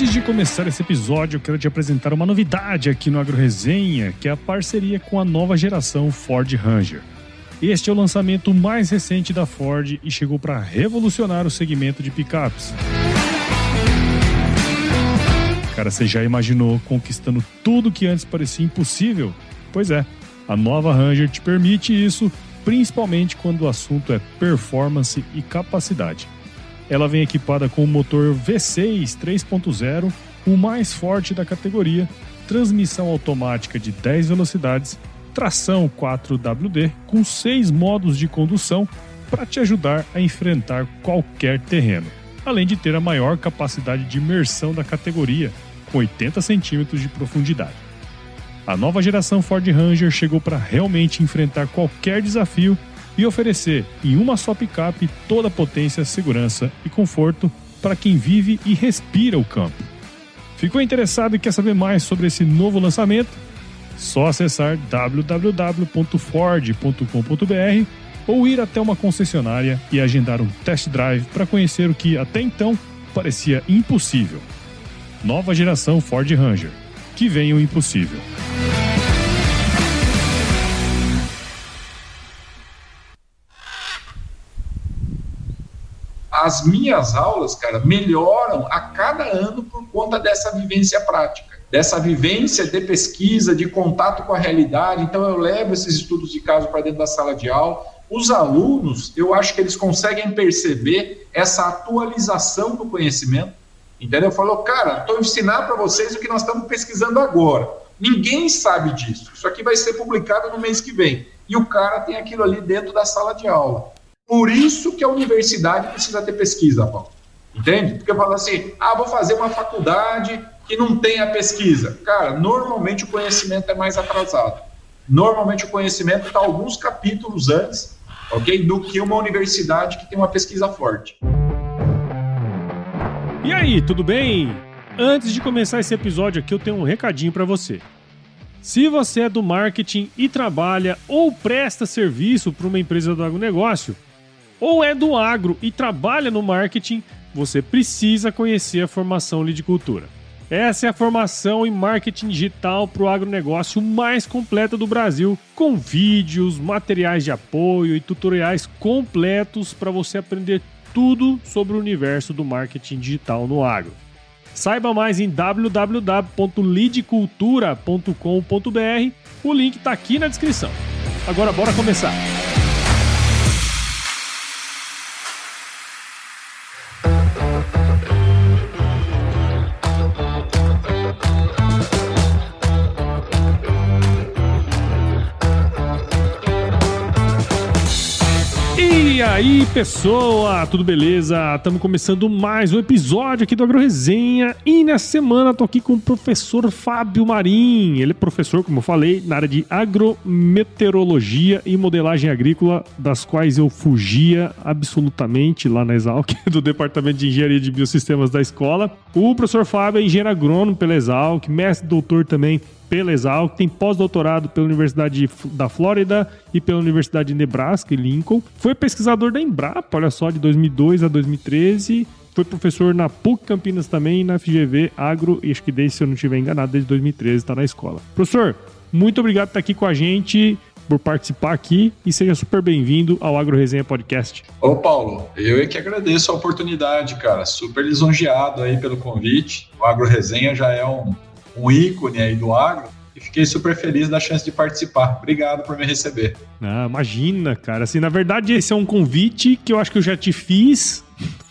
Antes de começar esse episódio, eu quero te apresentar uma novidade aqui no Agro Resenha, que é a parceria com a nova geração Ford Ranger. Este é o lançamento mais recente da Ford e chegou para revolucionar o segmento de picapes. Cara, você já imaginou conquistando tudo que antes parecia impossível? Pois é, a nova Ranger te permite isso, principalmente quando o assunto é performance e capacidade. Ela vem equipada com o motor V6 3.0, o mais forte da categoria, transmissão automática de 10 velocidades, tração 4WD com 6 modos de condução para te ajudar a enfrentar qualquer terreno, além de ter a maior capacidade de imersão da categoria, com 80 centímetros de profundidade. A nova geração Ford Ranger chegou para realmente enfrentar qualquer desafio e oferecer em uma só picape toda a potência, segurança e conforto para quem vive e respira o campo. Ficou interessado e quer saber mais sobre esse novo lançamento? Só acessar www.ford.com.br ou ir até uma concessionária e agendar um test drive para conhecer o que até então parecia impossível. Nova geração Ford Ranger. Que vem o impossível. As minhas aulas, cara, melhoram a cada ano por conta dessa vivência prática, dessa vivência de pesquisa, de contato com a realidade. Então, eu levo esses estudos de caso para dentro da sala de aula. Os alunos, eu acho que eles conseguem perceber essa atualização do conhecimento. Entendeu? Falou, cara, estou ensinando para vocês o que nós estamos pesquisando agora. Ninguém sabe disso. Isso aqui vai ser publicado no mês que vem. E o cara tem aquilo ali dentro da sala de aula. Por isso que a universidade precisa ter pesquisa, Paulo. Entende? Porque fala assim, ah, vou fazer uma faculdade que não tem a pesquisa. Cara, normalmente o conhecimento é mais atrasado. Normalmente o conhecimento está alguns capítulos antes, ok? Do que uma universidade que tem uma pesquisa forte. E aí, tudo bem? Antes de começar esse episódio aqui, eu tenho um recadinho para você. Se você é do marketing e trabalha ou presta serviço para uma empresa do agronegócio, ou é do agro e trabalha no marketing, você precisa conhecer a formação Lidicultura. Essa é a formação em marketing digital para o agronegócio mais completa do Brasil, com vídeos, materiais de apoio e tutoriais completos para você aprender tudo sobre o universo do marketing digital no agro. Saiba mais em www.lidcultura.com.br. O link está aqui na descrição. Agora bora começar. Aí, pessoa, tudo beleza? Estamos começando mais um episódio aqui do Agro Resenha e nessa semana tô aqui com o professor Fábio Marim. Ele é professor, como eu falei, na área de agrometeorologia e modelagem agrícola, das quais eu fugia absolutamente lá na Exalc, do Departamento de Engenharia de Biosistemas da escola. O professor Fábio é engenheiro agrônomo pela Exalc, mestre doutor também pela Exalc, tem pós-doutorado pela Universidade da Flórida e pela Universidade de Nebraska Lincoln. Foi pesquisador da Embrapa, olha só, de 2002 a 2013. Foi professor na PUC Campinas também na FGV Agro, e acho que desde, se eu não estiver enganado, desde 2013 está na escola. Professor, muito obrigado por estar aqui com a gente por participar aqui e seja super bem-vindo ao Agro Resenha Podcast. Ô Paulo, eu é que agradeço a oportunidade, cara. Super lisonjeado aí pelo convite. O Agro Resenha já é um um ícone aí do agro, e fiquei super feliz da chance de participar. Obrigado por me receber. Ah, imagina, cara. Assim, na verdade, esse é um convite que eu acho que eu já te fiz,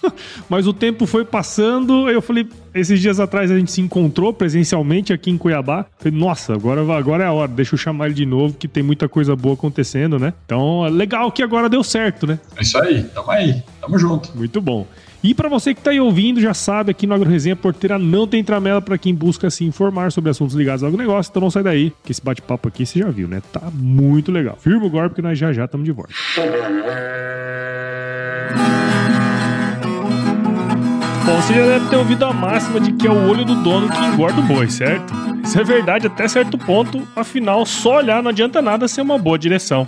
mas o tempo foi passando. Eu falei, esses dias atrás a gente se encontrou presencialmente aqui em Cuiabá. Falei, nossa, agora, agora é a hora, deixa eu chamar ele de novo, que tem muita coisa boa acontecendo, né? Então, legal que agora deu certo, né? É isso aí, tamo aí, tamo junto. Muito bom. E para você que está aí ouvindo, já sabe, aqui no AgroResenha Porteira não tem tramela para quem busca se informar sobre assuntos ligados ao negócio, então não sai daí, que esse bate-papo aqui você já viu, né? Tá muito legal. Firma o golpe que nós já já estamos de volta. Bom, você já deve ter ouvido a máxima de que é o olho do dono que engorda o boi, certo? Isso é verdade até certo ponto, afinal, só olhar não adianta nada ser uma boa direção.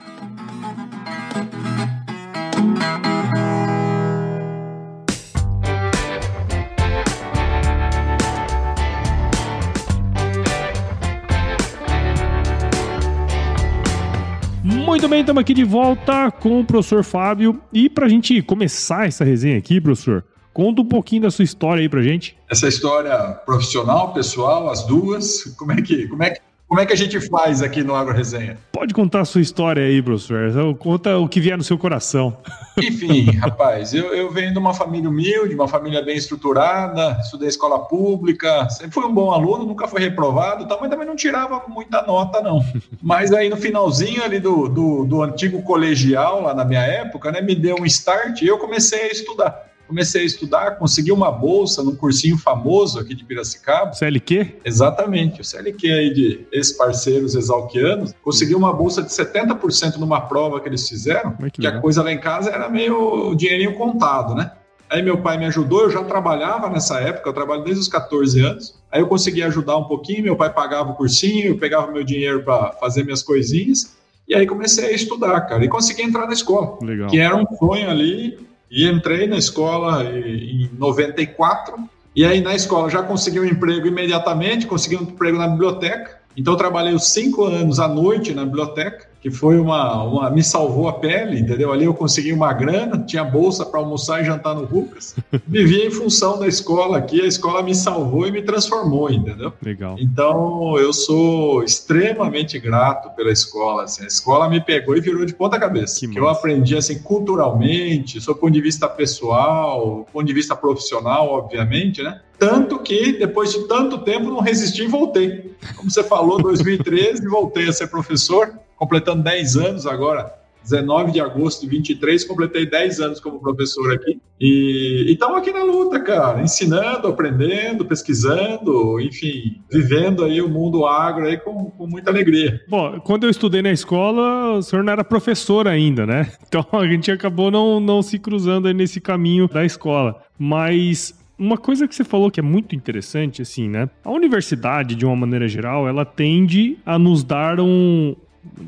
Bem, estamos aqui de volta com o professor Fábio. E para a gente começar essa resenha aqui, professor, conta um pouquinho da sua história aí para gente. Essa história profissional, pessoal, as duas, como é que, como é que como é que a gente faz aqui no Agro Resenha? Pode contar a sua história aí, professor. Conta o que vier no seu coração. Enfim, rapaz, eu, eu venho de uma família humilde, uma família bem estruturada, estudei escola pública, sempre fui um bom aluno, nunca fui reprovado, tá, mas também não tirava muita nota, não. Mas aí no finalzinho ali do, do, do antigo colegial, lá na minha época, né, me deu um start e eu comecei a estudar comecei a estudar, consegui uma bolsa num cursinho famoso aqui de Piracicaba. CLQ? Exatamente, o CLQ aí de ex-parceiros exalquianos. Consegui uma bolsa de 70% numa prova que eles fizeram, que, que a coisa lá em casa era meio dinheirinho contado, né? Aí meu pai me ajudou, eu já trabalhava nessa época, eu trabalho desde os 14 anos. Aí eu consegui ajudar um pouquinho, meu pai pagava o cursinho, eu pegava meu dinheiro para fazer minhas coisinhas. E aí comecei a estudar, cara, e consegui entrar na escola. Legal. Que era um sonho ali e entrei na escola em 94. E aí na escola já consegui um emprego imediatamente, consegui um emprego na biblioteca. Então trabalhei os cinco anos à noite na biblioteca que foi uma, uma me salvou a pele, entendeu? Ali eu consegui uma grana, tinha bolsa para almoçar e jantar no Lucas. Vivia em função da escola aqui, a escola me salvou e me transformou, entendeu? Legal. Então eu sou extremamente grato pela escola, assim. A escola me pegou e virou de ponta cabeça. Que, que eu aprendi assim culturalmente, do ponto de vista pessoal, do ponto de vista profissional, obviamente, né? Tanto que depois de tanto tempo não resisti e voltei. Como você falou, 2013 voltei a ser professor completando 10 anos agora, 19 de agosto de 23, completei 10 anos como professor aqui. E estamos aqui na luta, cara, ensinando, aprendendo, pesquisando, enfim, vivendo aí o mundo agro aí com, com muita alegria. Bom, quando eu estudei na escola, o senhor não era professor ainda, né? Então a gente acabou não, não se cruzando aí nesse caminho da escola. Mas uma coisa que você falou que é muito interessante, assim, né? A universidade, de uma maneira geral, ela tende a nos dar um,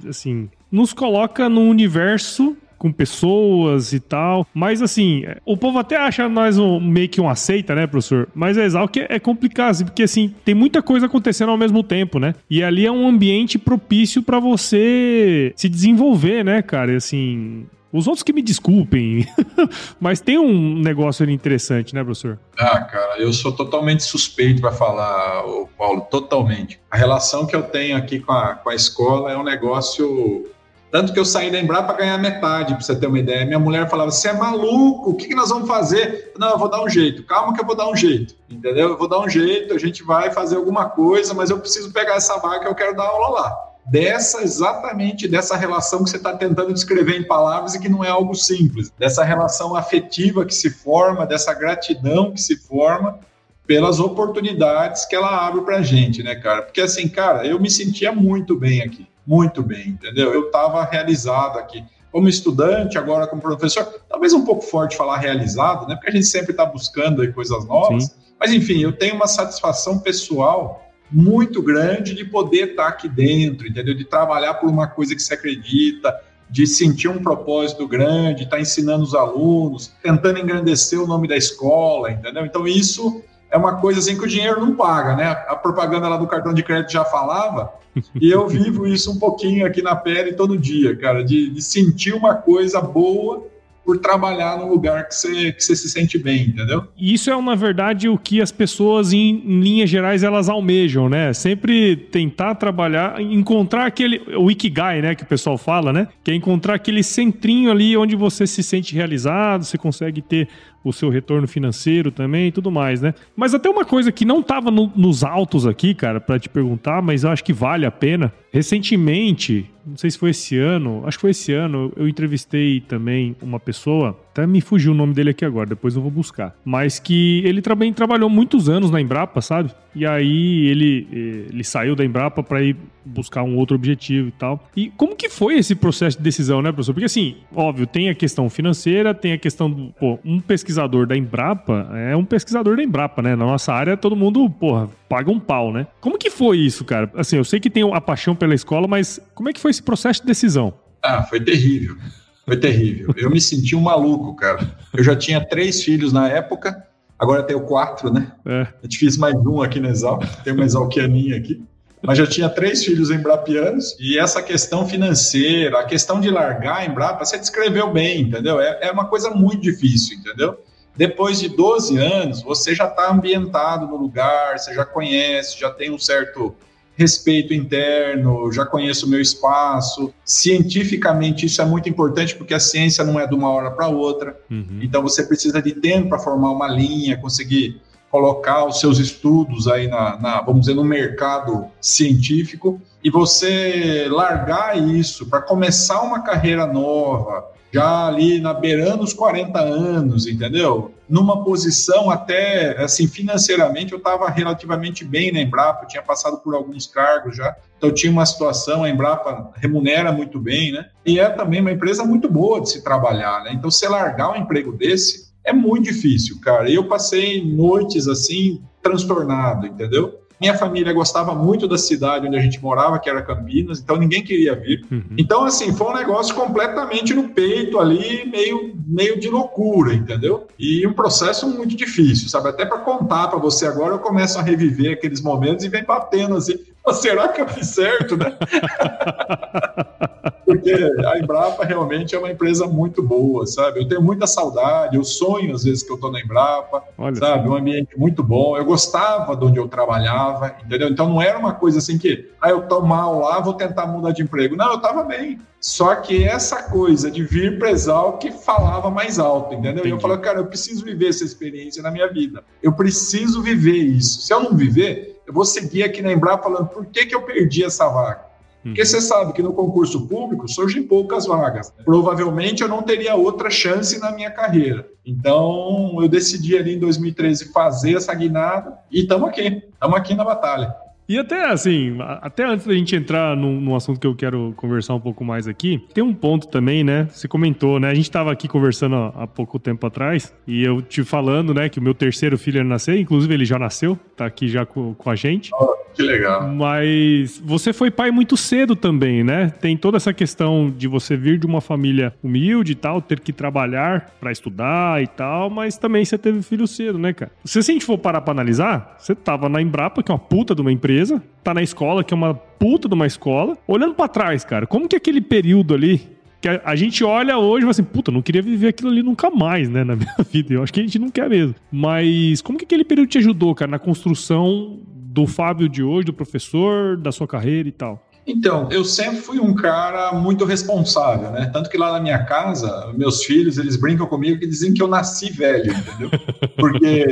assim, nos coloca num universo com pessoas e tal. Mas assim, o povo até acha nós um, meio que um aceita, né, professor? Mas é exato que é complicado, assim, porque assim, tem muita coisa acontecendo ao mesmo tempo, né? E ali é um ambiente propício para você se desenvolver, né, cara? E assim, os outros que me desculpem, mas tem um negócio ali interessante, né, professor? Ah, cara, eu sou totalmente suspeito para falar, Paulo, totalmente. A relação que eu tenho aqui com a, com a escola é um negócio. Tanto que eu saí da para ganhar metade, para você ter uma ideia. Minha mulher falava: Você é maluco, o que, que nós vamos fazer? Não, eu vou dar um jeito, calma que eu vou dar um jeito, entendeu? Eu vou dar um jeito, a gente vai fazer alguma coisa, mas eu preciso pegar essa vaga, eu quero dar aula lá dessa exatamente dessa relação que você está tentando descrever em palavras e que não é algo simples, dessa relação afetiva que se forma, dessa gratidão que se forma pelas oportunidades que ela abre para a gente, né, cara? Porque assim, cara, eu me sentia muito bem aqui, muito bem, entendeu? Eu estava realizado aqui como estudante, agora como professor, talvez um pouco forte falar realizado, né? Porque a gente sempre está buscando coisas novas. Sim. Mas enfim, eu tenho uma satisfação pessoal muito grande de poder estar aqui dentro, entendeu? De trabalhar por uma coisa que se acredita, de sentir um propósito grande, estar ensinando os alunos, tentando engrandecer o nome da escola, entendeu? Então isso é uma coisa assim que o dinheiro não paga, né? A propaganda lá do cartão de crédito já falava, e eu vivo isso um pouquinho aqui na pele todo dia, cara, de, de sentir uma coisa boa por trabalhar num lugar que você, que você se sente bem, entendeu? Isso é, na verdade, o que as pessoas, em, em linhas gerais, elas almejam, né? Sempre tentar trabalhar, encontrar aquele. O Ikigai, né? Que o pessoal fala, né? Que é encontrar aquele centrinho ali onde você se sente realizado, você consegue ter o seu retorno financeiro também e tudo mais, né? Mas até uma coisa que não estava no, nos autos aqui, cara, para te perguntar, mas eu acho que vale a pena. Recentemente, não sei se foi esse ano, acho que foi esse ano, eu entrevistei também uma pessoa, até me fugiu o nome dele aqui agora, depois eu vou buscar, mas que ele também trabalhou muitos anos na Embrapa, sabe? E aí ele, ele saiu da Embrapa para ir buscar um outro objetivo e tal. E como que foi esse processo de decisão, né, professor? Porque assim, óbvio, tem a questão financeira, tem a questão do, pô, um pesquisador da Embrapa é um pesquisador da Embrapa, né? Na nossa área todo mundo, porra, paga um pau, né? Como que foi isso, cara? Assim, eu sei que tem a paixão pela escola, mas como é que foi esse processo de decisão? Ah, foi terrível. Foi terrível. Eu me senti um maluco, cara. Eu já tinha três filhos na época, agora tenho quatro, né? É. Eu te fiz mais um aqui na Exal, tem uma Exalquianinha aqui. Mas já tinha três filhos embrapianos e essa questão financeira, a questão de largar a Embrapa, você descreveu bem, entendeu? É, é uma coisa muito difícil, entendeu? Depois de 12 anos, você já está ambientado no lugar, você já conhece, já tem um certo respeito interno, já conheço o meu espaço. Cientificamente, isso é muito importante porque a ciência não é de uma hora para outra. Uhum. Então, você precisa de tempo para formar uma linha, conseguir colocar os seus estudos aí na, na, vamos dizer, no mercado científico e você largar isso para começar uma carreira nova, já ali na beirando os 40 anos, entendeu? Numa posição até, assim, financeiramente eu estava relativamente bem na Embrapa, eu tinha passado por alguns cargos já, então tinha uma situação, a Embrapa remunera muito bem, né? E é também uma empresa muito boa de se trabalhar, né? Então, você largar um emprego desse é muito difícil, cara. Eu passei noites assim, transtornado, entendeu? Minha família gostava muito da cidade onde a gente morava, que era Campinas, então ninguém queria vir. Uhum. Então, assim, foi um negócio completamente no peito ali, meio, meio de loucura, entendeu? E um processo muito difícil, sabe? Até para contar para você agora, eu começo a reviver aqueles momentos e vem batendo assim, será que eu fiz certo, né? Porque a Embrapa realmente é uma empresa muito boa, sabe? Eu tenho muita saudade, eu sonho às vezes que eu estou na Embrapa, Olha sabe? Um ambiente muito bom. Eu gostava de onde eu trabalhava, entendeu? Então não era uma coisa assim que, ah, eu tô mal lá, vou tentar mudar de emprego. Não, eu estava bem. Só que essa coisa de vir para Exal que falava mais alto, entendeu? Entendi. E eu falei, cara, eu preciso viver essa experiência na minha vida. Eu preciso viver isso. Se eu não viver, eu vou seguir aqui na Embrapa falando por que, que eu perdi essa vaga. Porque uhum. você sabe que no concurso público surgem poucas vagas. Provavelmente eu não teria outra chance na minha carreira. Então eu decidi ali em 2013 fazer essa guinada e estamos aqui. Estamos aqui na batalha. E até assim, até antes da gente entrar num, num, assunto que eu quero conversar um pouco mais aqui, tem um ponto também, né? Você comentou, né? A gente estava aqui conversando há pouco tempo atrás e eu te falando, né, que o meu terceiro filho ia nascer, inclusive ele já nasceu, tá aqui já com, com a gente. Oh, que legal. Mas você foi pai muito cedo também, né? Tem toda essa questão de você vir de uma família humilde e tal, ter que trabalhar para estudar e tal, mas também você teve filho cedo, né, cara? Se a gente for parar para analisar, você tava na Embrapa, que é uma puta de uma empresa empresa, tá na escola, que é uma puta de uma escola. Olhando para trás, cara, como que aquele período ali que a, a, gente olha hoje e fala assim, puta, não queria viver aquilo ali nunca mais, né, na minha vida. Eu acho que a gente não quer mesmo. Mas como que aquele período te ajudou, cara, na construção do Fábio de hoje, do professor, da sua carreira e tal? Então, eu sempre fui um cara muito responsável, né? Tanto que lá na minha casa, meus filhos, eles brincam comigo que dizem que eu nasci velho, entendeu? Porque,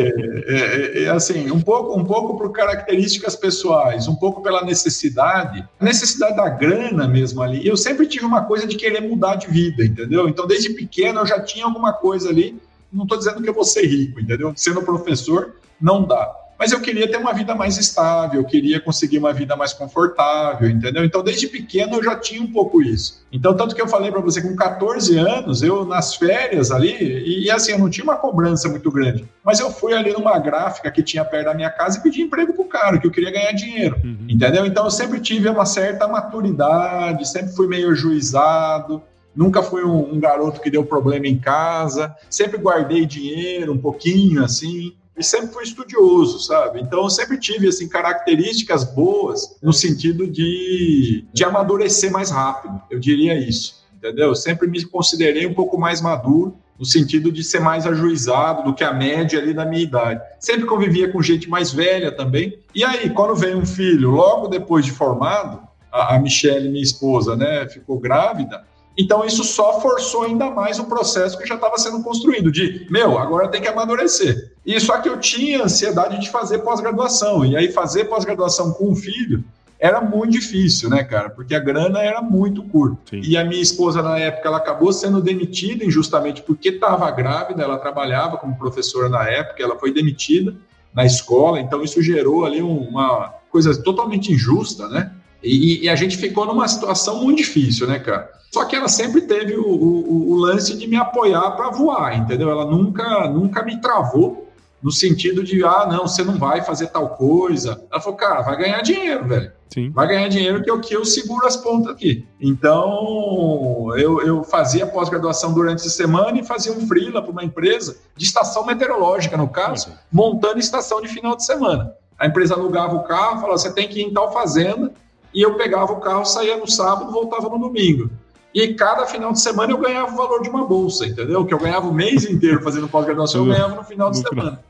é, é, é assim, um pouco, um pouco por características pessoais, um pouco pela necessidade, necessidade da grana mesmo ali. Eu sempre tive uma coisa de querer mudar de vida, entendeu? Então, desde pequeno, eu já tinha alguma coisa ali. Não estou dizendo que eu vou ser rico, entendeu? Sendo professor, não dá mas eu queria ter uma vida mais estável, eu queria conseguir uma vida mais confortável, entendeu? Então, desde pequeno eu já tinha um pouco isso. Então, tanto que eu falei para você, com 14 anos, eu nas férias ali, e, e, assim, eu não tinha uma cobrança muito grande, mas eu fui ali numa gráfica que tinha perto da minha casa e pedi emprego pro cara, que eu queria ganhar dinheiro, uhum. entendeu? Então, eu sempre tive uma certa maturidade, sempre fui meio juizado, Nunca fui um, um, garoto que deu problema em casa, sempre guardei dinheiro, um pouquinho assim e sempre fui estudioso, sabe? Então eu sempre tive assim características boas no sentido de, de amadurecer mais rápido, eu diria isso. entendeu? Eu sempre me considerei um pouco mais maduro, no sentido de ser mais ajuizado do que a média ali da minha idade. Sempre convivia com gente mais velha também. E aí, quando veio um filho, logo depois de formado, a, a Michelle, minha esposa, né, ficou grávida, então, isso só forçou ainda mais o processo que já estava sendo construído, de, meu, agora tem que amadurecer. E só que eu tinha ansiedade de fazer pós-graduação, e aí fazer pós-graduação com um filho era muito difícil, né, cara? Porque a grana era muito curta. Sim. E a minha esposa, na época, ela acabou sendo demitida injustamente porque estava grávida, ela trabalhava como professora na época, ela foi demitida na escola, então isso gerou ali uma coisa totalmente injusta, né? E, e, a gente ficou numa situação muito difícil, né, cara? Só que ela sempre teve o, o, o lance de me apoiar para voar, entendeu? Ela nunca, nunca me travou no sentido de, ah, não, você não vai fazer tal coisa. Ela falou, cara, vai ganhar dinheiro, velho. Sim. Vai ganhar dinheiro que é o que eu seguro as pontas aqui. Então, eu, eu fazia pós-graduação durante a semana e fazia um freela para uma empresa de estação meteorológica, no caso, Sim. montando estação de final de semana. A empresa alugava o carro, falava, você tem que ir em tal fazenda, e eu pegava o carro, saía no sábado, voltava no domingo. E cada final de semana eu ganhava o valor de uma bolsa, entendeu? Que eu ganhava o mês inteiro fazendo pós-graduação, eu ganhava no final de semana.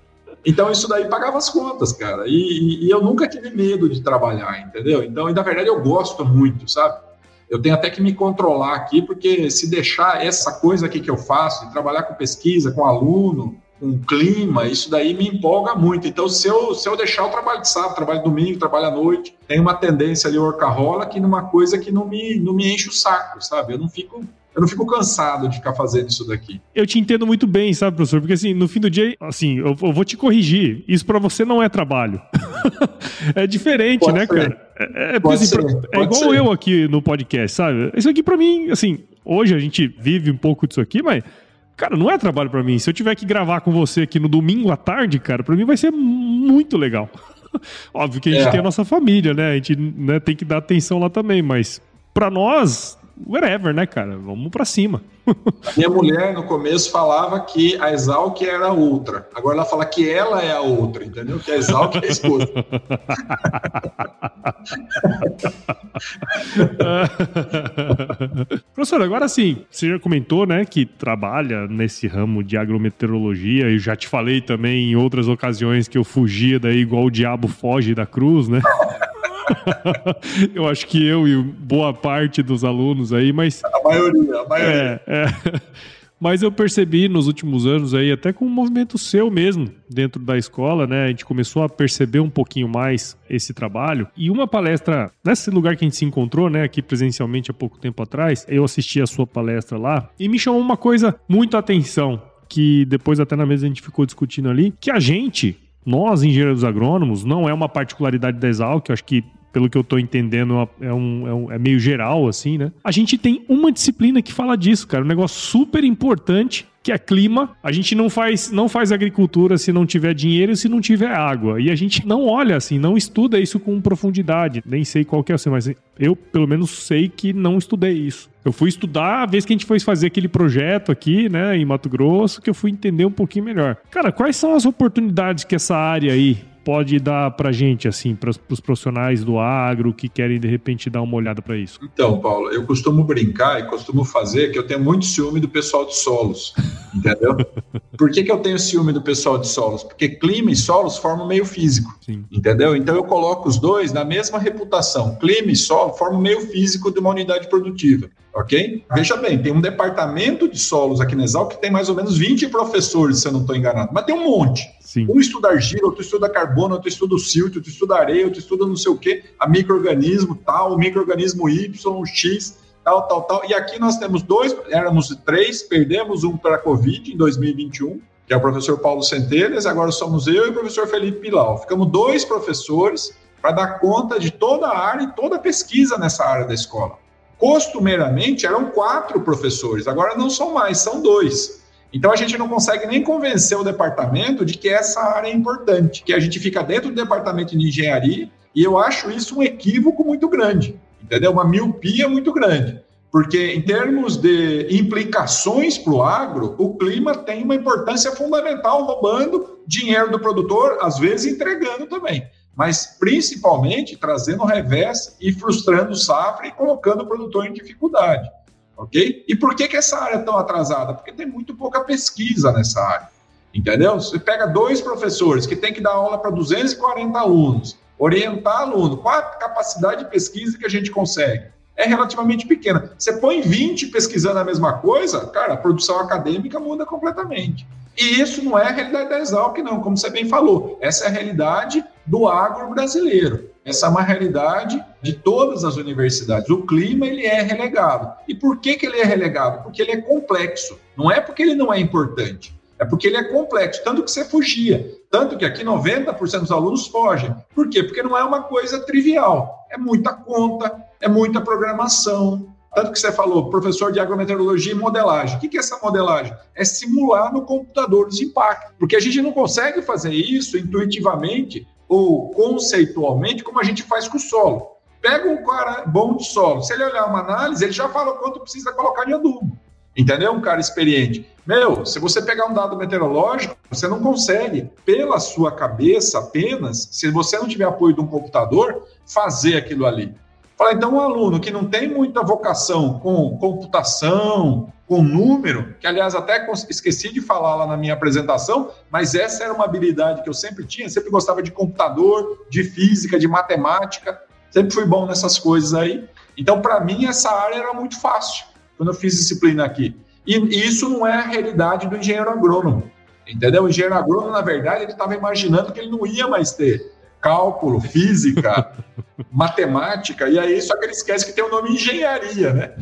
Então isso daí pagava as contas, cara. E, e, eu nunca tive medo de trabalhar, entendeu? Então, e na verdade eu gosto muito, sabe? Eu tenho até que me controlar aqui, porque se deixar essa coisa aqui que eu faço, de trabalhar com pesquisa, com aluno, um clima, isso daí me empolga muito. Então, se eu, se eu deixar o trabalho de sábado, trabalho domingo, trabalho à noite, tem uma tendência ali orcarola que numa coisa que não me, não me enche o saco, sabe? Eu não fico eu não fico cansado de ficar fazendo isso daqui. Eu te entendo muito bem, sabe, professor? Porque assim, no fim do dia, assim, eu, eu vou te corrigir. Isso para você não é trabalho. é diferente, Pode né, ser. cara? É, é, assim, é igual ser. eu aqui no podcast, sabe? Isso aqui para mim, assim, hoje a gente vive um pouco disso aqui, mas Cara, não é trabalho para mim. Se eu tiver que gravar com você aqui no domingo à tarde, cara, para mim vai ser muito legal. Óbvio que a gente é. tem a nossa família, né? A gente né, tem que dar atenção lá também, mas para nós whatever, né, cara? Vamos para cima. Minha mulher, no começo, falava que a Exalc era a outra. Agora ela fala que ela é a outra, entendeu? Que a Exalc é a esposa. Professor, agora sim, você já comentou, né, que trabalha nesse ramo de agrometeorologia. Eu já te falei também em outras ocasiões que eu fugia daí igual o diabo foge da cruz, né? eu acho que eu e boa parte dos alunos aí, mas. A maioria, a maioria. É, é. Mas eu percebi nos últimos anos aí, até com um movimento seu mesmo, dentro da escola, né? A gente começou a perceber um pouquinho mais esse trabalho. E uma palestra, nesse lugar que a gente se encontrou, né, aqui presencialmente há pouco tempo atrás, eu assisti a sua palestra lá e me chamou uma coisa muito atenção, que depois até na mesa a gente ficou discutindo ali, que a gente, nós, engenheiros agrônomos, não é uma particularidade da Exalc, eu acho que pelo que eu tô entendendo, é, um, é, um, é meio geral, assim, né? A gente tem uma disciplina que fala disso, cara. Um negócio super importante que é clima. A gente não faz, não faz agricultura se não tiver dinheiro e se não tiver água. E a gente não olha assim, não estuda isso com profundidade. Nem sei qual que é, assim, mas eu pelo menos sei que não estudei isso. Eu fui estudar a vez que a gente foi fazer aquele projeto aqui, né, em Mato Grosso, que eu fui entender um pouquinho melhor. Cara, quais são as oportunidades que essa área aí pode dar para gente, assim, para os profissionais do agro que querem de repente dar uma olhada para isso? Então, Paulo, eu costumo brincar e costumo fazer que eu tenho muito ciúme do pessoal de solos, entendeu? Por que, que eu tenho ciúme do pessoal de solos? Porque clima e solos formam meio físico, Sim. entendeu? Então eu coloco os dois na mesma reputação. Clima e solo formam meio físico de uma unidade produtiva ok? Veja bem, tem um departamento de solos aqui na Exal que tem mais ou menos 20 professores, se eu não estou enganado, mas tem um monte. Sim. Um estuda argila, outro estuda carbono, outro estuda o silt, outro estuda areia, outro estuda não sei o quê, a microorganismo tal, o microorganismo Y, X, tal, tal, tal. E aqui nós temos dois, éramos três, perdemos um para a Covid em 2021, que é o professor Paulo Centelhas, agora somos eu e o professor Felipe Pilau. Ficamos dois professores para dar conta de toda a área e toda a pesquisa nessa área da escola. Costumeiramente eram quatro professores, agora não são mais, são dois. Então a gente não consegue nem convencer o departamento de que essa área é importante, que a gente fica dentro do departamento de engenharia e eu acho isso um equívoco muito grande, entendeu? Uma miopia muito grande. Porque, em termos de implicações para o agro, o clima tem uma importância fundamental, roubando dinheiro do produtor, às vezes entregando também. Mas, principalmente, trazendo revés e frustrando o safra e colocando o produtor em dificuldade. ok? E por que, que essa área é tão atrasada? Porque tem muito pouca pesquisa nessa área, entendeu? Você pega dois professores que tem que dar aula para 240 alunos, orientar aluno, qual a capacidade de pesquisa que a gente consegue? É relativamente pequena. Você põe 20 pesquisando a mesma coisa, cara, a produção acadêmica muda completamente. E isso não é a realidade da Exalc, não, como você bem falou. Essa é a realidade do agro brasileiro. Essa é uma realidade de todas as universidades. O clima ele é relegado. E por que, que ele é relegado? Porque ele é complexo. Não é porque ele não é importante. É porque ele é complexo, tanto que você fugia. Tanto que aqui 90% dos alunos fogem. Por quê? Porque não é uma coisa trivial. É muita conta, é muita programação, tanto que você falou, professor de agrometeorologia e modelagem. O que é essa modelagem? É simular no computador os impactos. Porque a gente não consegue fazer isso intuitivamente ou conceitualmente como a gente faz com o solo. Pega um cara bom de solo, se ele olhar uma análise, ele já fala quanto precisa colocar de adubo. Entendeu? Um cara experiente. Meu, se você pegar um dado meteorológico, você não consegue, pela sua cabeça apenas, se você não tiver apoio de um computador, fazer aquilo ali. Fala, então, um aluno que não tem muita vocação com computação, com número, que aliás até esqueci de falar lá na minha apresentação, mas essa era uma habilidade que eu sempre tinha, sempre gostava de computador, de física, de matemática, sempre fui bom nessas coisas aí. Então, para mim, essa área era muito fácil quando eu fiz disciplina aqui. E isso não é a realidade do engenheiro agrônomo. Entendeu? O engenheiro agrônomo, na verdade, ele estava imaginando que ele não ia mais ter cálculo, física, matemática, e aí só que ele esquece que tem o nome engenharia, né?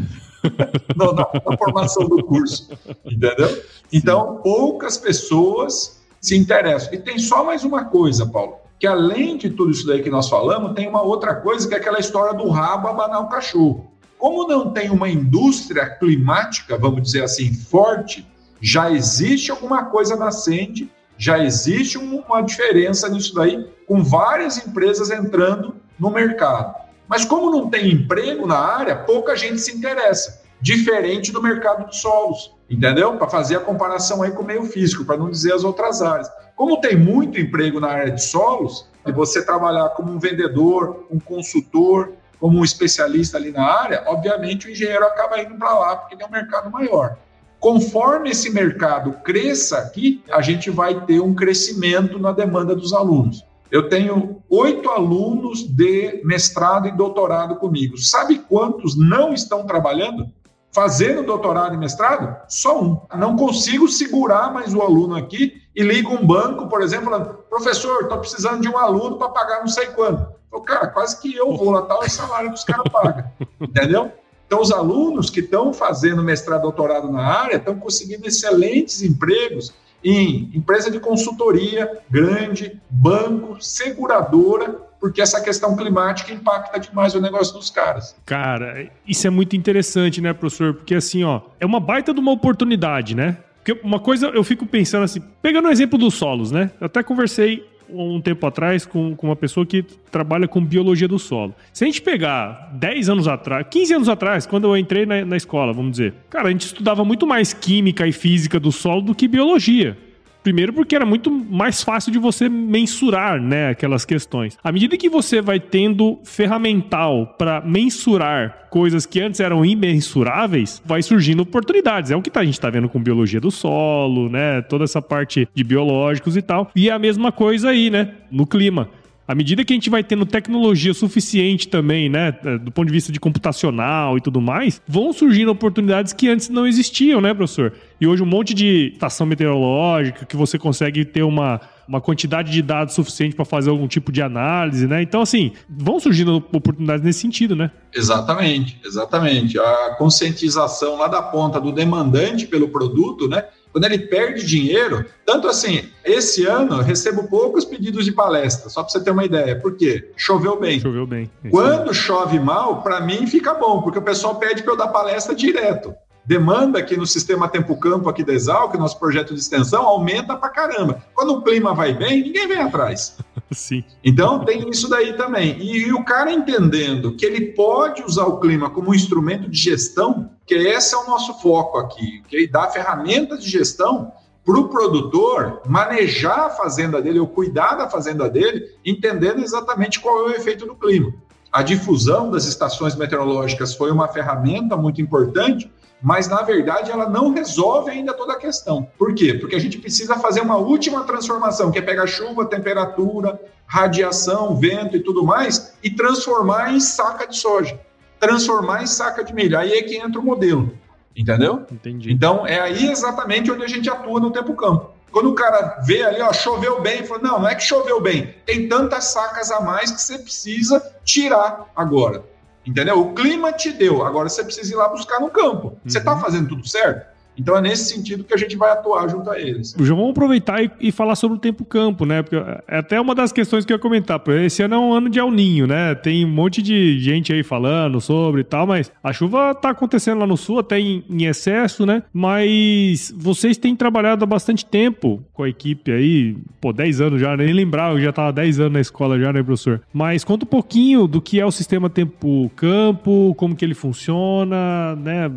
Na, na, na, formação do curso, entendeu? Então, poucas pessoas se interessam. E tem só mais uma coisa, Paulo, que além de tudo isso daí que nós falamos, tem uma outra coisa que é aquela história do rabo abanar o cachorro. Como não tem uma indústria climática, vamos dizer assim, forte, já existe alguma coisa nascente, já existe uma diferença nisso daí com várias empresas entrando no mercado. Mas como não tem emprego na área, pouca gente se interessa, diferente do mercado de solos, entendeu? Para fazer a comparação aí com o meio físico, para não dizer as outras áreas. Como tem muito emprego na área de solos, e você trabalhar como um vendedor, um consultor, como um especialista ali na área, obviamente o engenheiro acaba indo para lá porque tem um mercado maior. Conforme esse mercado cresça aqui, a gente vai ter um crescimento na demanda dos alunos. Eu tenho oito alunos de mestrado e doutorado comigo. Sabe quantos não estão trabalhando? Fazendo doutorado e mestrado? Só um. Não consigo segurar mais o aluno aqui e ligo um banco, por exemplo, falando: professor, estou precisando de um aluno para pagar não sei quanto. Eu, cara, quase que eu vou lá, tal, o salário que os caras pagam. Entendeu? Então, os alunos que estão fazendo mestrado e doutorado na área estão conseguindo excelentes empregos em empresa de consultoria grande, banco, seguradora, porque essa questão climática impacta demais o negócio dos caras. Cara, isso é muito interessante, né, professor? Porque assim, ó, é uma baita de uma oportunidade, né? Porque uma coisa eu fico pensando assim, pegando o exemplo dos solos, né? Eu até conversei um tempo atrás com, com uma pessoa que trabalha com biologia do solo. Se a gente pegar 10 anos atrás, 15 anos atrás, quando eu entrei na, na escola, vamos dizer, cara, a gente estudava muito mais química e física do solo do que biologia. Primeiro porque era muito mais fácil de você mensurar, né, aquelas questões. À medida que você vai tendo ferramental para mensurar coisas que antes eram imensuráveis, vai surgindo oportunidades. É o que tá, a gente está vendo com biologia do solo, né, toda essa parte de biológicos e tal. E é a mesma coisa aí, né, no clima à medida que a gente vai tendo tecnologia suficiente também, né, é, do ponto de vista de computacional e tudo mais, vão surgindo oportunidades que antes não existiam, né, professor? E hoje um monte de estação meteorológica que você consegue ter uma uma quantidade de dados suficiente para fazer algum tipo de análise, né? Então, assim, vão surgindo oportunidades nesse sentido, né? Exatamente, exatamente. A conscientização lá da ponta do demandante pelo produto, né? Quando ele perde dinheiro, tanto assim, esse ano eu recebo poucos pedidos de palestra, só para você ter uma ideia. Por quê? Choveu bem. Choveu bem. Quando chove mal, para mim fica bom, porque o pessoal pede para eu dar palestra direto demanda aqui no sistema Tempo-Campo aqui da Exalc, nosso projeto de extensão, aumenta pra caramba. Quando o clima vai bem, ninguém vem atrás. Sim. Então tem isso daí também. E, e, o cara entendendo que ele pode usar o clima como um instrumento de gestão, que esse é o nosso foco aqui, que dá ferramentas de gestão para o produtor manejar a fazenda dele ou cuidar da fazenda dele, entendendo exatamente qual é o efeito do clima. A difusão das estações meteorológicas foi uma ferramenta muito importante mas na verdade ela não resolve ainda toda a questão. Por quê? Porque a gente precisa fazer uma última transformação, que é pegar chuva, temperatura, radiação, vento e tudo mais, e transformar em saca de soja, transformar em saca de milho. Aí é que entra o modelo, entendeu? Entendi. Então é aí exatamente onde a gente atua no tempo campo. Quando o cara vê ali, ó, choveu bem, fala, não, não é que choveu bem, tem tantas sacas a mais que você precisa tirar agora. Entendeu? O clima te deu, agora você precisa ir lá buscar no campo. Você está uhum. fazendo tudo certo? Então é nesse sentido que a gente vai atuar junto a eles. Já vamos aproveitar e, e, falar sobre o tempo campo, né? Porque é até uma das questões que eu ia comentar. Esse ano é um ano de El Ninho, né? Tem um monte de gente aí falando sobre e tal, mas a chuva tá acontecendo lá no sul, até em, em excesso, né? Mas vocês têm trabalhado há bastante tempo com a equipe aí, pô, 10 anos já, nem lembrava, eu já tava 10 anos na escola já, né, professor? Mas conta um pouquinho do que é o sistema tempo campo, como que ele funciona, né?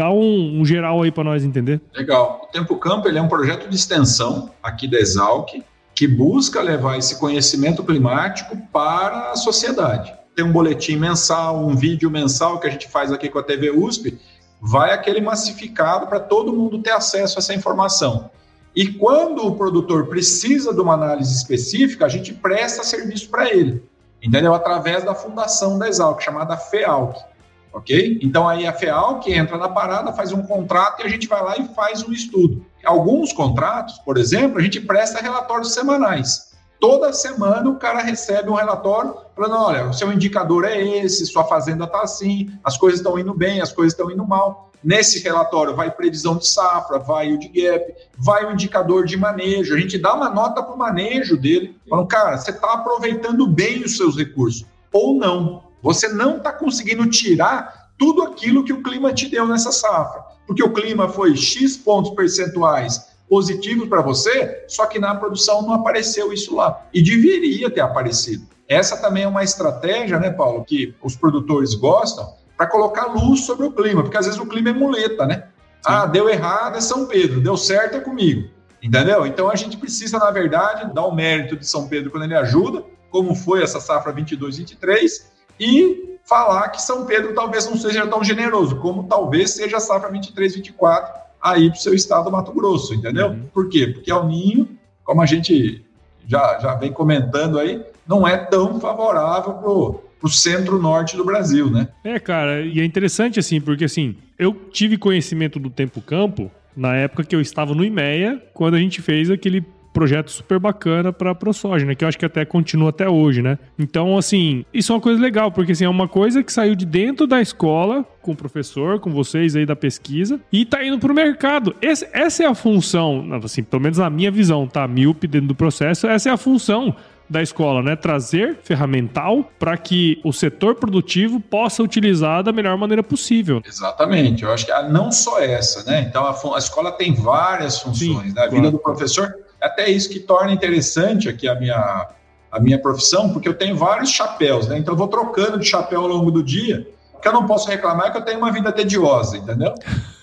Dá um, um geral aí para nós entender. Legal. O Tempo Campo ele é um projeto de extensão aqui da Exalc que busca levar esse conhecimento climático para a sociedade. Tem um boletim mensal, um vídeo mensal que a gente faz aqui com a TV USP, vai aquele massificado para todo mundo ter acesso a essa informação. E quando o produtor precisa de uma análise específica, a gente presta serviço para ele, entendeu? Através da fundação da Exalc, chamada FEALC ok? Então aí a FEAL que entra na parada, faz um contrato e a gente vai lá e faz um estudo. Alguns contratos, por exemplo, a gente presta relatórios semanais. Toda semana o cara recebe um relatório falando: olha, o seu indicador é esse, sua fazenda está assim, as coisas estão indo bem, as coisas estão indo mal. Nesse relatório vai previsão de safra, vai o de gap, vai o indicador de manejo. A gente dá uma nota para o manejo dele, falando, cara, você está aproveitando bem os seus recursos ou não. Você não está conseguindo tirar tudo aquilo que o clima te deu nessa safra. Porque o clima foi X pontos percentuais positivos para você, só que na produção não apareceu isso lá. E deveria ter aparecido. Essa também é uma estratégia, né, Paulo, que os produtores gostam para colocar luz sobre o clima, porque às vezes o clima é muleta, né? Sim. Ah, deu errado é São Pedro, deu certo é comigo. Entendeu? Então a gente precisa, na verdade, dar o mérito de São Pedro quando ele ajuda, como foi essa safra 22-23, e falar que São Pedro talvez não seja tão generoso, como talvez seja a safra 23, 24 aí para o seu estado do Mato Grosso, entendeu? Uhum. Por quê? Porque o Ninho, como a gente já, já vem comentando aí, não é tão favorável para o centro-norte do Brasil, né? É, cara, e é interessante assim, porque assim, eu tive conhecimento do tempo campo na época que eu estava no IMEA, quando a gente fez aquele projeto super bacana para a ProSoja, né? Que eu acho que até continua até hoje, né? Então, assim, isso é uma coisa legal, porque assim, é uma coisa que saiu de dentro da escola, com o professor, com vocês aí da pesquisa, e tá indo pro mercado. Esse, essa é a função, assim, pelo menos na minha visão, tá? Míope dentro do processo, essa é a função da escola, né? Trazer ferramental para que o setor produtivo possa utilizar da melhor maneira possível. Exatamente. Eu acho que não só essa, né? Então a, a escola tem várias funções. Sim, né? A claro. vida do professor até isso que torna interessante aqui a minha, a minha profissão, porque eu tenho vários chapéus, né? Então eu vou trocando de chapéu ao longo do dia. Que eu não posso reclamar que eu tenho uma vida tediosa, entendeu?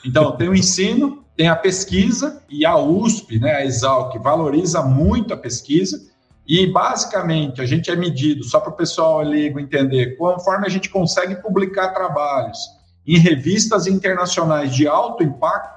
Então, tem o ensino, tem a pesquisa e a USP, né, a Exalc, valoriza muito a pesquisa. E, basicamente, a gente é medido, só para o pessoal leigo entender, conforme a gente consegue publicar trabalhos em revistas internacionais de alto impacto,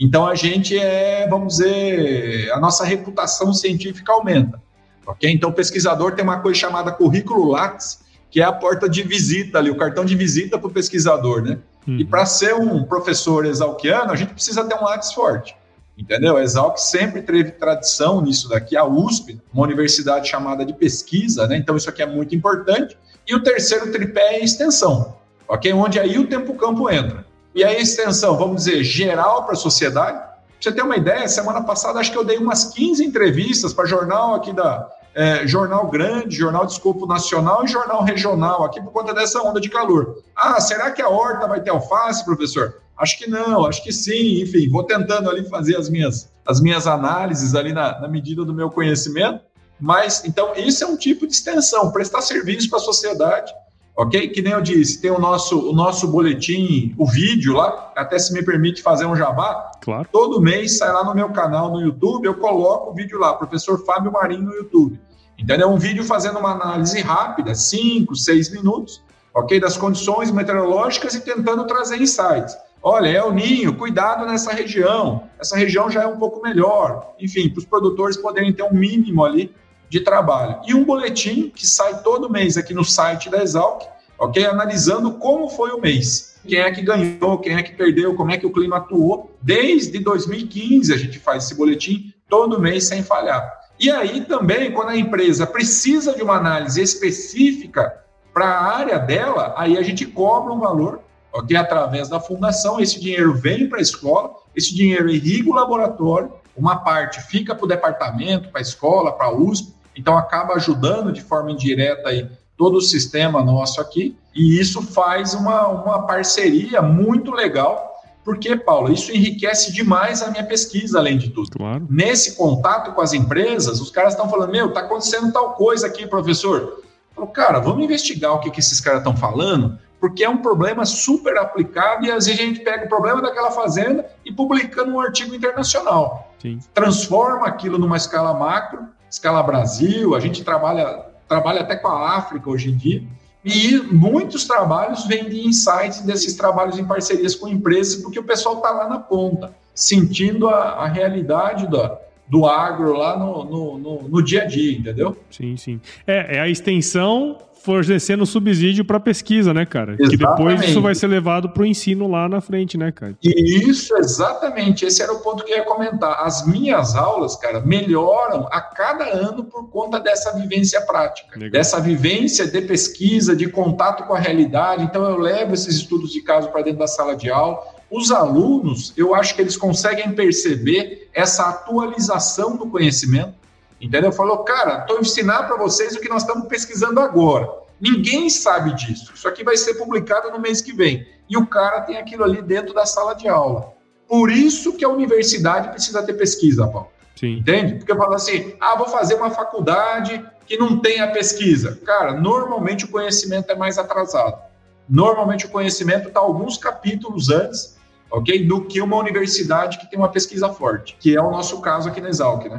então a gente é, vamos dizer, a nossa reputação científica aumenta. Ok? Então o pesquisador tem uma coisa chamada currículo Lattes, que é a porta de visita ali, o cartão de visita para o pesquisador, né? Uhum. E para ser um professor exalquiano, a gente precisa ter um Lattes forte. Entendeu? A Exalc sempre teve tradição nisso daqui, a USP, uma universidade chamada de pesquisa, né? Então isso aqui é muito importante. E o terceiro tripé é extensão, ok? Onde aí o tempo campo entra. E a extensão, vamos dizer, geral para a sociedade. Pra você ter uma ideia, semana passada acho que eu dei umas 15 entrevistas para jornal aqui da é, jornal grande, jornal de escopo nacional e jornal regional, aqui por conta dessa onda de calor. Ah, será que a horta vai ter alface, professor? Acho que não, acho que sim, enfim, vou tentando ali fazer as minhas, as minhas análises ali na, na medida do meu conhecimento. Mas, então, isso é um tipo de extensão, prestar serviço para a sociedade ok? Que nem eu disse, tem o nosso, o nosso boletim, o vídeo lá, até se me permite fazer um jabá. Claro. Todo mês sai lá no meu canal no YouTube, eu coloco o vídeo lá, professor Fábio Marinho no YouTube. Entendeu? Um vídeo fazendo uma análise rápida, 5, 6 minutos, ok? Das condições meteorológicas e tentando trazer insights. Olha, é o ninho, cuidado nessa região. Essa região já é um pouco melhor. Enfim, para os produtores poderem ter um mínimo ali de trabalho. E um boletim que sai todo mês aqui no site da Exalc, ok? Analisando como foi o mês. Quem é que ganhou, quem é que perdeu, como é que o clima atuou. Desde 2015 a gente faz esse boletim todo mês sem falhar. E aí também, quando a empresa precisa de uma análise específica para a área dela, aí a gente cobra um valor ok? Através da fundação, esse dinheiro vem para a escola, esse dinheiro irriga o laboratório, uma parte fica para o departamento, para a escola, para a USP, então acaba ajudando de forma indireta aí todo o sistema nosso aqui, e isso faz uma, uma parceria muito legal, porque, Paulo, isso enriquece demais a minha pesquisa, além de tudo. Claro. Nesse contato com as empresas, os caras estão falando, meu, está acontecendo tal coisa aqui, professor. Eu falo, cara, vamos investigar o que, que esses caras estão falando, porque é um problema super aplicável e às vezes a gente pega o problema daquela fazenda e publica num artigo internacional. Sim. Transforma aquilo numa escala macro, escala Brasil, a gente trabalha, trabalha até com a África hoje em dia, e muitos trabalhos vêm de insights desses trabalhos em parcerias com empresas, porque o pessoal está lá na ponta, sentindo a, a realidade da, do agro lá no, no, no, no, dia a dia, entendeu? Sim, sim. É, é a extensão fornecendo subsídio para pesquisa, né, cara? Exatamente. Que depois isso vai ser levado para o ensino lá na frente, né, cara? Isso, exatamente. Esse era o ponto que eu ia comentar. As minhas aulas, cara, melhoram a cada ano por conta dessa vivência prática, Legal. dessa vivência de pesquisa, de contato com a realidade. Então, eu levo esses estudos de caso para dentro da sala de aula. Os alunos, eu acho que eles conseguem perceber essa atualização do conhecimento Entendeu? Falou, cara, estou ensinando para vocês o que nós estamos pesquisando agora. Ninguém sabe disso. Isso aqui vai ser publicado no mês que vem. E o cara tem aquilo ali dentro da sala de aula. Por isso que a universidade precisa ter pesquisa, Paulo. Sim. Entende? Porque fala assim, ah, vou fazer uma faculdade que não tenha pesquisa. Cara, normalmente o conhecimento é mais atrasado. Normalmente o conhecimento está alguns capítulos antes, ok? Do que uma universidade que tem uma pesquisa forte, que é o nosso caso aqui na Exalc, né?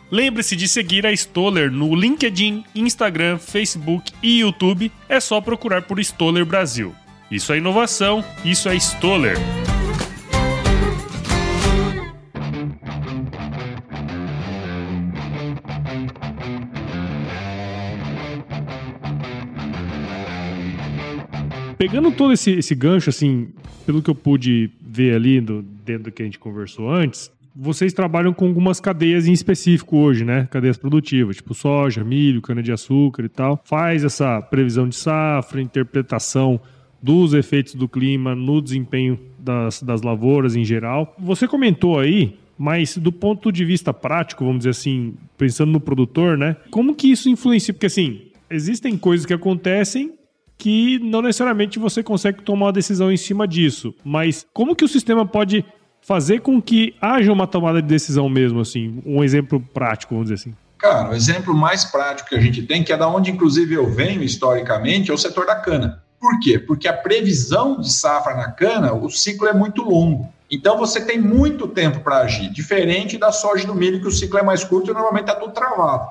Lembre-se de seguir a Stoller no LinkedIn, Instagram, Facebook e YouTube. É só procurar por Stoller Brasil. Isso é inovação, isso é Stoller. Pegando todo esse, esse gancho, assim, pelo que eu pude ver ali do, dentro do que a gente conversou antes, vocês trabalham com algumas cadeias em específico hoje, né? Cadeias produtivas, tipo soja, milho, cana-de-açúcar e tal. Faz essa previsão de safra, interpretação dos efeitos do clima no desempenho das, das lavouras em geral. Você comentou aí, mas do ponto de vista prático, vamos dizer assim, pensando no produtor, né? Como que isso influencia? Porque assim, existem coisas que acontecem que não necessariamente você consegue tomar uma decisão em cima disso, mas como que o sistema pode fazer com que haja uma tomada de decisão mesmo, assim, um exemplo prático, vamos dizer assim? Cara, o exemplo mais prático que a gente tem, que é da onde inclusive eu venho historicamente, é o setor da cana. Por quê? Porque a previsão de safra na cana, o ciclo é muito longo. Então você tem muito tempo para agir, diferente da soja do milho, que o ciclo é mais curto e normalmente está tudo travado.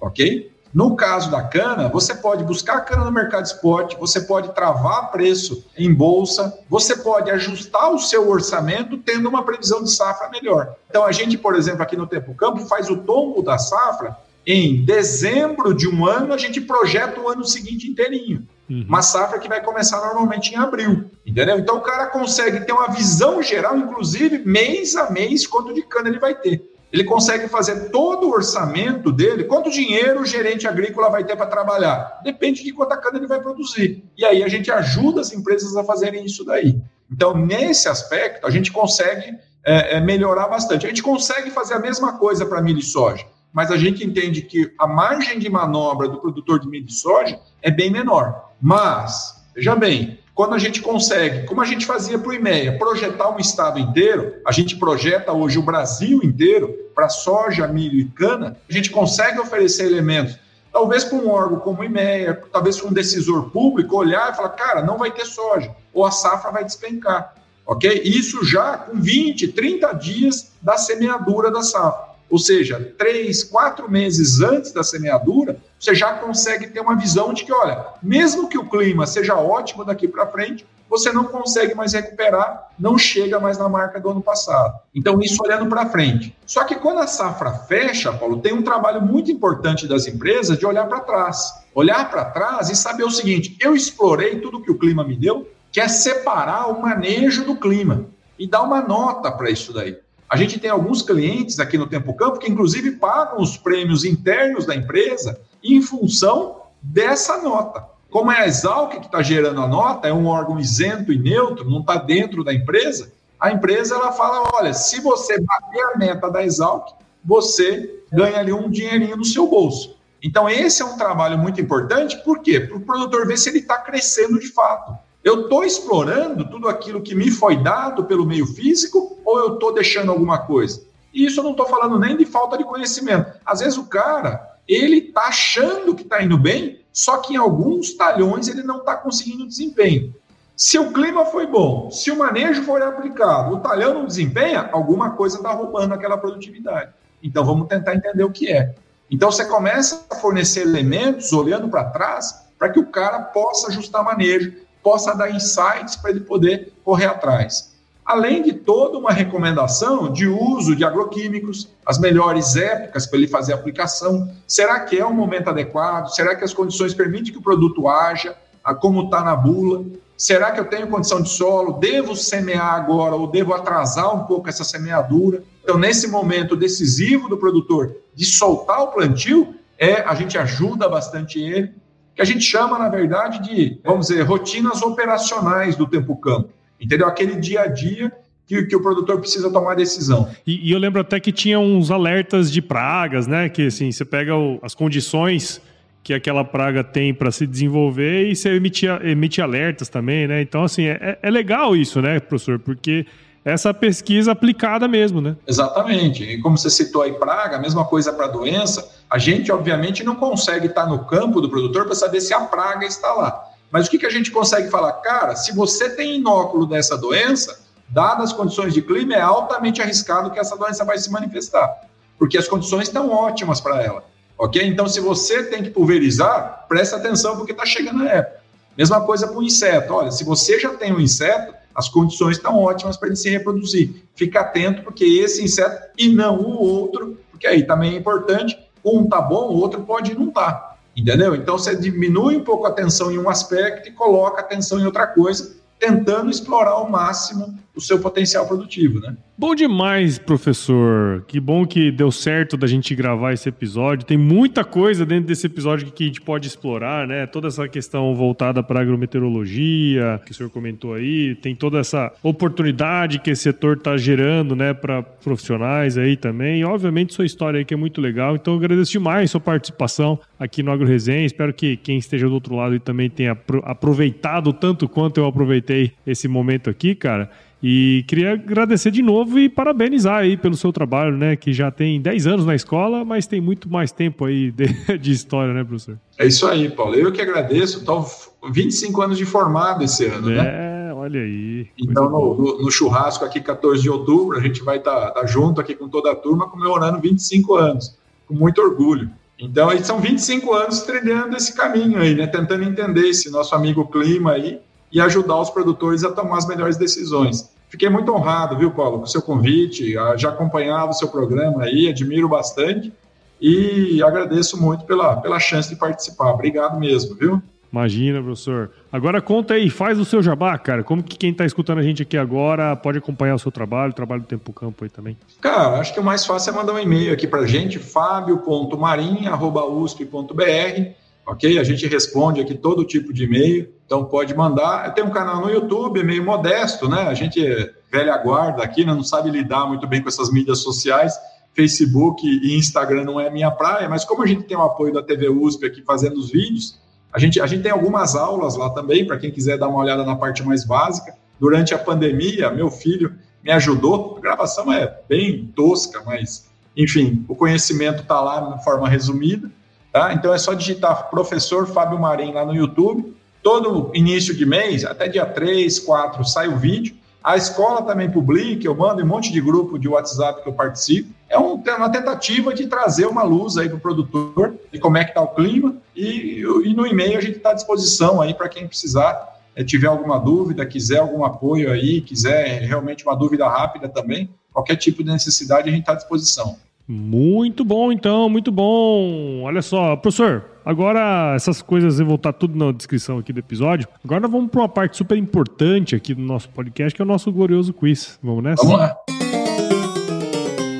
Ok? No caso da cana, você pode buscar a cana no mercado esporte, você pode travar preço em bolsa, você pode ajustar o seu orçamento tendo uma previsão de safra melhor. Então, a gente, por exemplo, aqui no Tempo Campo, faz o tombo da safra em dezembro de um ano, a gente projeta o ano seguinte inteirinho. Uhum. Uma safra que vai começar normalmente em abril, entendeu? Então o cara consegue ter uma visão geral, inclusive mês a mês, quanto de cana ele vai ter. Ele consegue fazer todo o orçamento dele, quanto dinheiro o gerente agrícola vai ter para trabalhar. Depende de quanta cana ele vai produzir. E aí a gente ajuda as empresas a fazerem isso daí. Então, nesse aspecto, a gente consegue é, é, melhorar bastante. A gente consegue fazer a mesma coisa para milho e soja, mas a gente entende que a margem de manobra do produtor de milho e soja é bem menor. Mas, veja bem, quando a gente consegue, como a gente fazia para o IMEA, projetar um estado inteiro, a gente projeta hoje o Brasil inteiro para soja, milho e cana, a gente consegue oferecer elementos. Talvez para um órgão como o IMEA, talvez para um decisor público olhar e falar, cara, não vai ter soja, ou a safra vai despencar ok? Isso já com 20, 30 dias da semeadura da safra. Ou seja, três, quatro meses antes da semeadura, você já consegue ter uma visão de que, olha, mesmo que o clima seja ótimo daqui para frente, você não consegue mais recuperar, não chega mais na marca do ano passado. Então, isso olhando para frente. Só que quando a safra fecha, Paulo, tem um trabalho muito importante das empresas de olhar para trás. Olhar para trás e saber o seguinte: eu explorei tudo que o clima me deu, que é separar o manejo do clima e dar uma nota para isso daí. A gente tem alguns clientes aqui no Tempo Campo que, inclusive, pagam os prêmios internos da empresa em função dessa nota. Como é a Exalc que está gerando a nota, é um órgão isento e neutro, não está dentro da empresa, a empresa ela fala: olha, se você bater a meta da Exalc, você ganha ali um dinheirinho no seu bolso. Então, esse é um trabalho muito importante, por quê? Para o produtor ver se ele está crescendo de fato. Eu estou explorando tudo aquilo que me foi dado pelo meio físico ou eu estou deixando alguma coisa? E isso eu não estou falando nem de falta de conhecimento. Às vezes o cara, ele está achando que está indo bem, só que em alguns talhões ele não está conseguindo desempenho. Se o clima foi bom, se o manejo for aplicado, o talhão não desempenha, alguma coisa está roubando aquela produtividade. Então vamos tentar entender o que é. Então você começa a fornecer elementos olhando para trás para que o cara possa ajustar manejo, possa dar insights para ele poder correr atrás. Além de toda uma recomendação de uso de agroquímicos, as melhores épocas para ele fazer a aplicação. Será que é o momento adequado? Será que as condições permitem que o produto haja, como está na bula? Será que eu tenho condição de solo? Devo semear agora ou devo atrasar um pouco essa semeadura? Então, nesse momento decisivo do produtor de soltar o plantio, é a gente ajuda bastante ele que a gente chama, na verdade, de, vamos dizer, rotinas operacionais do tempo campo. Entendeu? Aquele dia a dia que, que, o produtor precisa tomar decisão. E, e, eu lembro até que tinha uns alertas de pragas, né? Que assim, você pega o, as condições que aquela praga tem para se desenvolver e você emite, emite alertas também, né? Então, assim, é, é legal isso, né, professor? Porque essa pesquisa aplicada mesmo, né? Exatamente. E como você citou aí praga, a mesma coisa para doença, a gente obviamente não consegue estar no campo do produtor para saber se a praga está lá. Mas o que, que a gente consegue falar? Cara, se você tem inóculo dessa doença, dadas as condições de clima, é altamente arriscado que essa doença vai se manifestar, porque as condições estão ótimas para ela. Ok? Então, se você tem que pulverizar, presta atenção porque está chegando a época. Mesma coisa para o inseto. Olha, se você já tem um inseto, as condições estão ótimas para ele se reproduzir. Fica atento, porque esse inseto e não o outro, porque aí também é importante, um tá bom, o outro pode não tá. Entendeu? Então você diminui um pouco a atenção em um aspecto e coloca a atenção em outra coisa, tentando explorar ao máximo o seu potencial produtivo, né? Bom demais, professor. Que bom que deu certo da gente gravar esse episódio. Tem muita coisa dentro desse episódio que a gente pode explorar, né? Toda essa questão voltada para agrometeorologia, que o senhor comentou aí, tem toda essa oportunidade que esse setor está gerando, né, para profissionais aí também. E, obviamente, sua história aí que é muito legal. Então, eu agradeço demais sua participação aqui no Agro Resenha. Espero que quem esteja do outro lado também tenha aproveitado tanto quanto eu aproveitei esse momento aqui, cara. E queria agradecer de novo e parabenizar aí pelo seu trabalho, né? Que já tem 10 anos na escola, mas tem muito mais tempo aí de, de história, né, professor? É isso aí, Paulo. Eu que agradeço. Estou 25 anos de formado esse ano, é, né? É, olha aí. Então, no, no, no, churrasco aqui, 14 de outubro, a gente vai estar tá, tá junto aqui com toda a turma comemorando 25 anos, com muito orgulho. Então, aí são 25 anos trilhando esse caminho aí, né? Tentando entender esse nosso amigo clima aí e ajudar os produtores a tomar as melhores decisões. Fiquei muito honrado, viu, Paulo, com o seu convite, já acompanhava o seu programa aí, admiro bastante e agradeço muito pela, pela chance de participar. Obrigado mesmo, viu? Imagina, professor. Agora conta aí, faz o seu jabá, cara. Como que quem está escutando a gente aqui agora pode acompanhar o seu trabalho, o trabalho do Tempo Campo aí também? Cara, acho que o mais fácil é mandar um e-mail aqui para a gente, fabio.marim.usp.br, ok? A gente responde aqui todo tipo de e-mail, então pode mandar. Tenho um canal no YouTube, meio modesto, né? A gente é velha guarda aqui, né? não sabe lidar muito bem com essas mídias sociais, Facebook e Instagram não é minha praia, mas como a gente tem o apoio da TV USP aqui fazendo os vídeos, a gente, a gente tem algumas aulas lá também, para quem quiser dar uma olhada na parte mais básica. Durante a pandemia, meu filho me ajudou. A gravação é bem tosca, mas, enfim, o conhecimento está lá de forma resumida. Tá? Então é só digitar professor Fábio Marim lá no YouTube. Todo início de mês, até dia 3, 4, sai o vídeo. A escola também publica, eu mando em um monte de grupo de WhatsApp que eu participo. É um, uma tentativa de trazer uma luz aí para o produtor de como é que está o clima e, e no e-mail a gente está à disposição aí para quem precisar, é, tiver alguma dúvida, quiser algum apoio aí, quiser realmente uma dúvida rápida também, qualquer tipo de necessidade a gente está à disposição. Muito bom, então, muito bom. Olha só, professor, agora essas coisas eu vou voltar tudo na descrição aqui do episódio. Agora vamos para uma parte super importante aqui do nosso podcast, que é o nosso glorioso quiz. Vamos nessa? Vamos lá.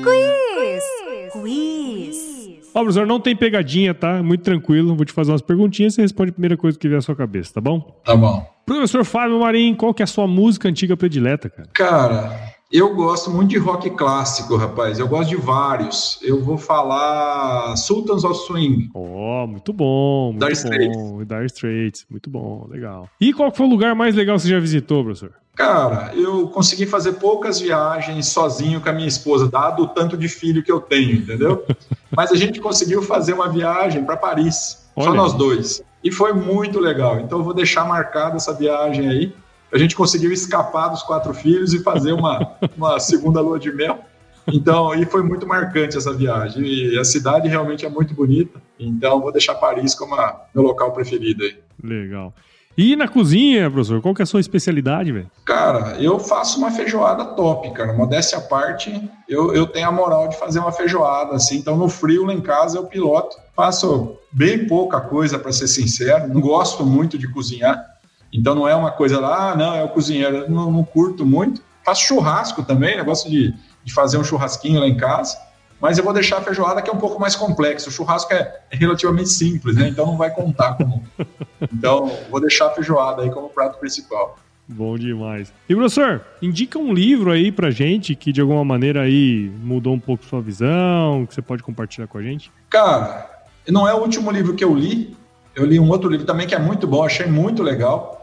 Quiz! Quiz! Ó, professor, não tem pegadinha, tá? Muito tranquilo. Vou te fazer umas perguntinhas e você responde a primeira coisa que vier à sua cabeça, tá bom? Tá bom. Professor Fábio Marim, qual que é a sua música antiga predileta, cara? Cara, eu gosto muito de rock clássico, rapaz. Eu gosto de vários. Eu vou falar Sultans of Swing. Oh, muito bom. Muito Dire Straits. Dire Straits. Muito bom, legal. E qual foi o lugar mais legal que você já visitou, professor? Cara, eu consegui fazer poucas viagens sozinho com a minha esposa, dado o tanto de filho que eu tenho, entendeu? Mas a gente conseguiu fazer uma viagem para Paris, Olha. só nós dois. E foi muito legal. Então eu vou deixar marcada essa viagem aí a gente conseguiu escapar dos quatro filhos e fazer uma, uma segunda lua de mel. Então, e foi muito marcante essa viagem. E a cidade realmente é muito bonita. Então, vou deixar Paris como a, meu local preferido aí. Legal. E na cozinha, professor, qual que é a sua especialidade, velho? Cara, eu faço uma feijoada top, cara. Modéstia à parte, eu, eu tenho a moral de fazer uma feijoada, assim. Então, no frio lá em casa, eu piloto. Faço bem pouca coisa, para ser sincero. Não gosto muito de cozinhar. Então não é uma coisa lá, ah, não, é o cozinheiro, não, não curto muito. Faço churrasco também, gosto de, de fazer um churrasquinho lá em casa, mas eu vou deixar a feijoada que é um pouco mais complexo. O churrasco é, é relativamente simples, né? Então não vai contar como. Então vou deixar a feijoada aí como prato principal. Bom demais. E professor, indica um livro aí pra gente que de alguma maneira aí mudou um pouco sua visão, que você pode compartilhar com a gente? Cara, não é o último livro que eu li. Eu li um outro livro também que é muito bom, achei muito legal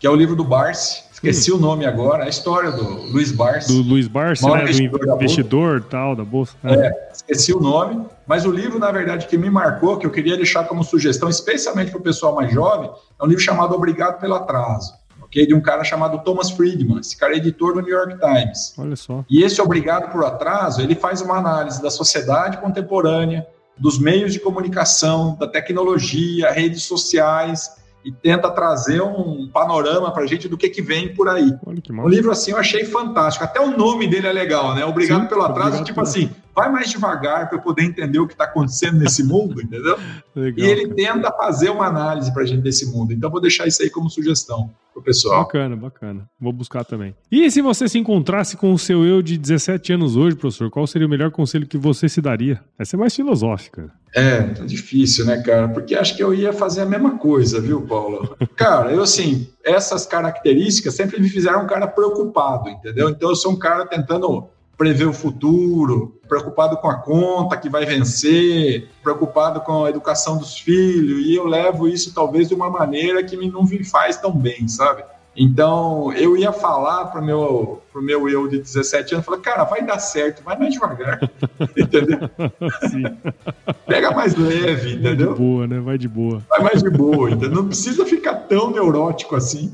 que é o livro do Barsi. Esqueci hum. o nome agora, a história do Luiz Barsi. Do Luiz Barsi, né? Investidor do investidor tal, da Bolsa. Né? É, esqueci o nome, mas o livro, na verdade, que me marcou, que eu queria deixar como sugestão, especialmente para o pessoal mais jovem, é um livro chamado Obrigado pelo Atraso. Okay, de um cara chamado Thomas Friedman. Esse cara é editor do New York Times. Olha só. E esse Obrigado por Atraso, ele faz uma análise da sociedade contemporânea, dos meios de comunicação, da tecnologia, redes sociais, e tenta trazer um panorama para a gente do que, que vem por aí. o livro, assim, eu achei fantástico. Até o nome dele é legal, né? Obrigado Sim, pelo atraso. Obrigado tipo por... assim, vai mais devagar para eu poder entender o que está acontecendo nesse mundo, entendeu? Legal, e ele cara. tenta fazer uma análise para a gente desse mundo. Então, vou deixar isso aí como sugestão pro pessoal. Bacana, bacana. Vou buscar também. E se você se encontrasse com o seu eu de 17 anos hoje, professor, qual seria o melhor conselho que você se daria? Essa é mais filosófica. É, tá difícil, né, cara? Porque acho que eu ia fazer a mesma coisa, viu, Paulo? cara, eu assim, essas características sempre me fizeram um cara preocupado, entendeu? Então eu sou um cara tentando prever o futuro, preocupado com a conta que vai vencer, preocupado com a educação dos filhos, e eu levo isso talvez de uma maneira que não me faz tão bem, sabe? Então, eu ia falar para o meu, pro meu eu de 17 anos, falar, cara, vai dar certo, vai mais devagar, entendeu? Pega mais leve, entendeu? Vai de boa, né? Vai de boa. Vai mais de boa, entendeu? Não precisa ficar tão neurótico assim.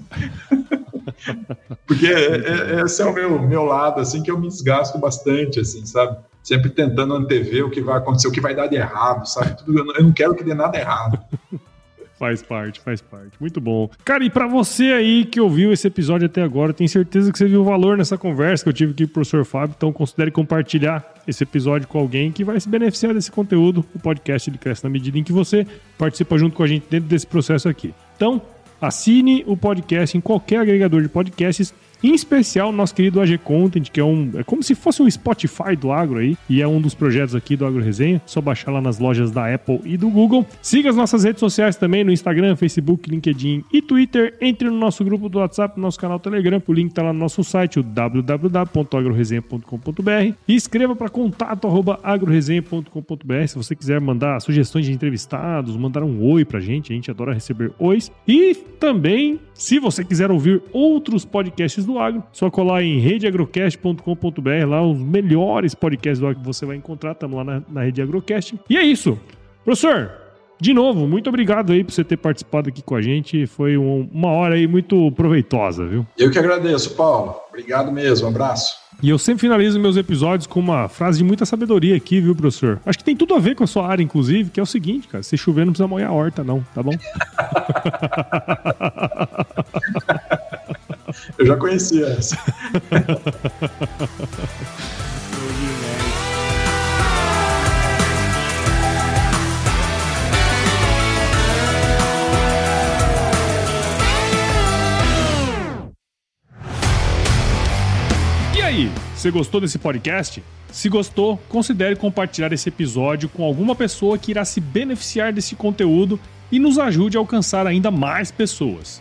Porque é, é, esse é o meu, meu lado, assim, que eu me desgasto bastante, assim, sabe? Sempre tentando antever o que vai acontecer, o que vai dar de errado, sabe? Tudo, eu não quero que dê nada errado. Faz parte, faz parte. Muito bom. Cara, e para você aí que ouviu esse episódio até agora, tenho certeza que você viu valor nessa conversa que eu tive aqui com o professor Fábio, então considere compartilhar esse episódio com alguém que vai se beneficiar desse conteúdo. O podcast ele cresce na medida em que você participa junto com a gente dentro desse processo aqui. Então, assine o podcast em qualquer agregador de podcasts em especial, nosso querido AG Content, que é um. É como se fosse um Spotify do agro aí, e é um dos projetos aqui do Agro Resenha. Só baixar lá nas lojas da Apple e do Google. Siga as nossas redes sociais também no Instagram, Facebook, LinkedIn e Twitter. Entre no nosso grupo do WhatsApp, no nosso canal Telegram. O link tá lá no nosso site, o www.agroresenha.com.br. E escreva para contato@agroresenha.com.br se você quiser mandar sugestões de entrevistados, mandar um oi pra gente. A gente adora receber ois. E também, se você quiser ouvir outros podcasts do agro. Só colar em redeagrocast.com.br, lá os melhores podcasts do agro que você vai encontrar. Estamos lá na, na Rede Agrocast. E é isso. Professor, de novo, muito obrigado aí por você ter participado aqui com a gente. Foi um, uma hora aí muito proveitosa, viu? Eu que agradeço, Paulo. Obrigado mesmo. Um abraço. E eu sempre finalizo meus episódios com uma frase de muita sabedoria aqui, viu, professor? Acho que tem tudo a ver com a sua área, inclusive, que é o seguinte, cara: se chover, não precisa molhar a horta, não, tá bom? Eu já conhecia essa. E aí, você gostou desse podcast? Se gostou, considere compartilhar esse episódio com alguma pessoa que irá se beneficiar desse conteúdo e nos ajude a alcançar ainda mais pessoas.